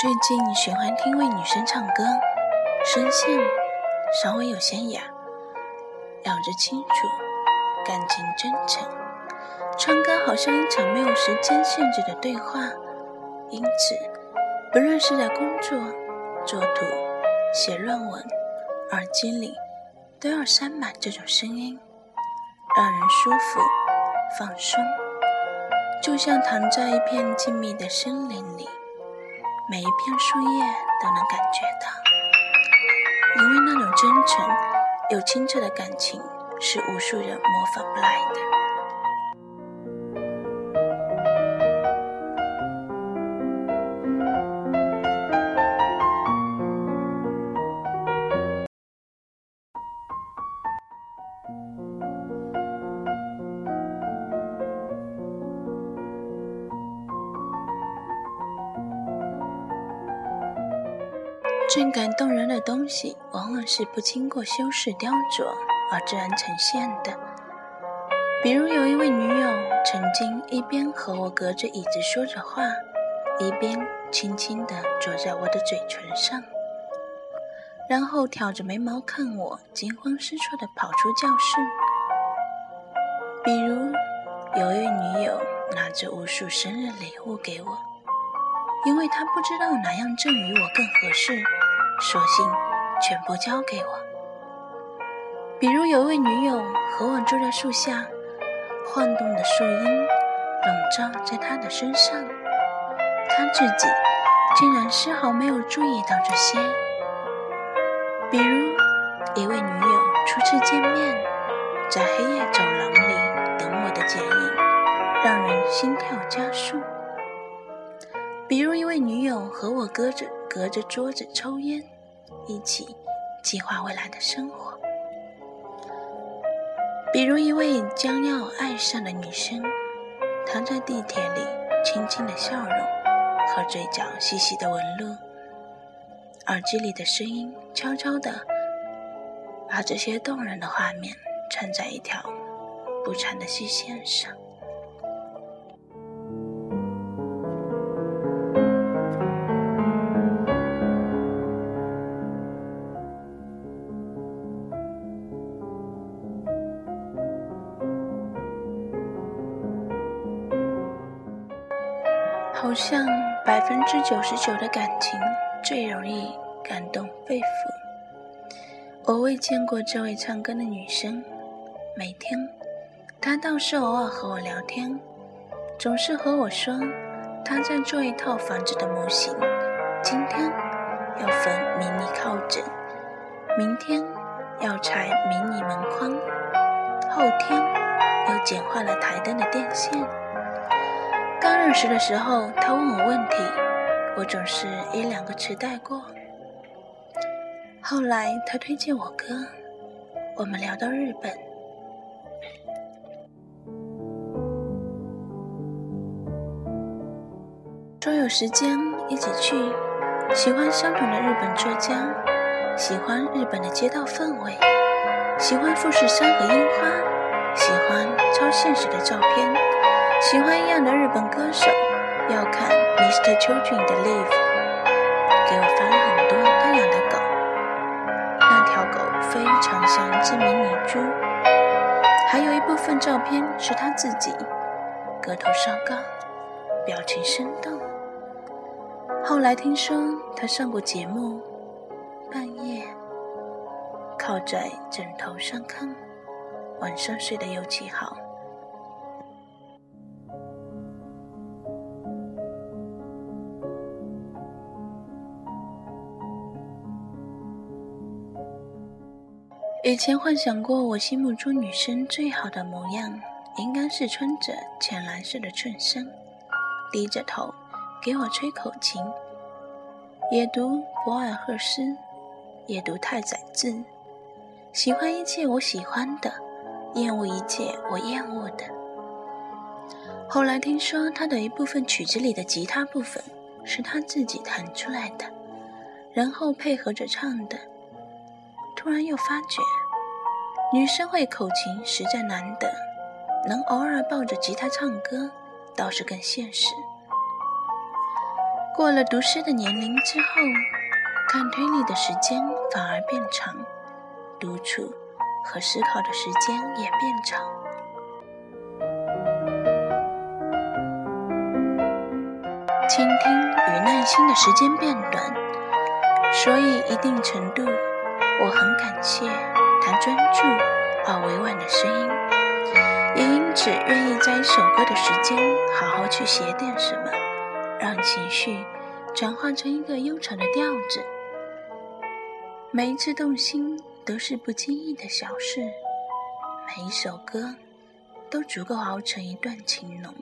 最近喜欢听位女生唱歌，声线稍微有些哑，咬着清楚，感情真诚。唱歌好像一场没有时间限制的对话，因此，不论是在工作、作图、写论文，耳机里都要塞满这种声音，让人舒服、放松，就像躺在一片静谧的森林里。每一片树叶都能感觉到，因为那种真诚又清澈的感情，是无数人模仿不来的。最感动人的东西，往往是不经过修饰雕琢而自然呈现的。比如有一位女友，曾经一边和我隔着椅子说着话，一边轻轻地啄在我的嘴唇上，然后挑着眉毛看我，惊慌失措地跑出教室。比如有一位女友，拿着无数生日礼物给我，因为她不知道哪样赠予我更合适。索性全部交给我。比如有位女友和我坐在树下，晃动的树荫笼罩在她的身上，她自己竟然丝毫没有注意到这些。比如一位女友初次见面，在黑夜走廊里等我的剪影，让人心跳加速。比如一位女友和我隔着隔着桌子抽烟，一起计划未来的生活。比如一位将要爱上的女生，躺在地铁里轻轻的笑容和嘴角细细的纹路，耳机里的声音悄悄的把这些动人的画面串在一条不长的细线上。好像百分之九十九的感情最容易感动肺腑。我未见过这位唱歌的女生，每天她倒是偶尔和我聊天，总是和我说她在做一套房子的模型，今天要缝迷你靠枕，明天要拆迷你门框，后天又简化了台灯的电线。二十的时候，他问我问题，我总是一两个词带过。后来他推荐我哥，我们聊到日本，说有时间一起去，喜欢相同的日本作家，喜欢日本的街道氛围，喜欢富士山和樱花，喜欢超现实的照片。喜欢一样的日本歌手，要看 Mister Children 的 Live，给我发了很多他养的狗，那条狗非常像一只迷你猪，还有一部分照片是他自己，个头稍高，表情生动。后来听说他上过节目，半夜靠在枕头上看，晚上睡得尤其好。以前幻想过，我心目中女生最好的模样，应该是穿着浅蓝色的衬衫，低着头给我吹口琴，也读博尔赫斯，也读太宰治，喜欢一切我喜欢的，厌恶一切我厌恶的。后来听说他的一部分曲子里的吉他部分是他自己弹出来的，然后配合着唱的。突然又发觉，女生会口琴实在难得，能偶尔抱着吉他唱歌，倒是更现实。过了读诗的年龄之后，看推理的时间反而变长，独处和思考的时间也变长。倾听与耐心的时间变短，所以一定程度，我很感谢他专注而委婉的声音，也因此愿意在一首歌的时间好好去写点什么，让情绪转换成一个悠长的调子。每一次动心都是不经意的小事，每一首歌都足够熬成一段情浓。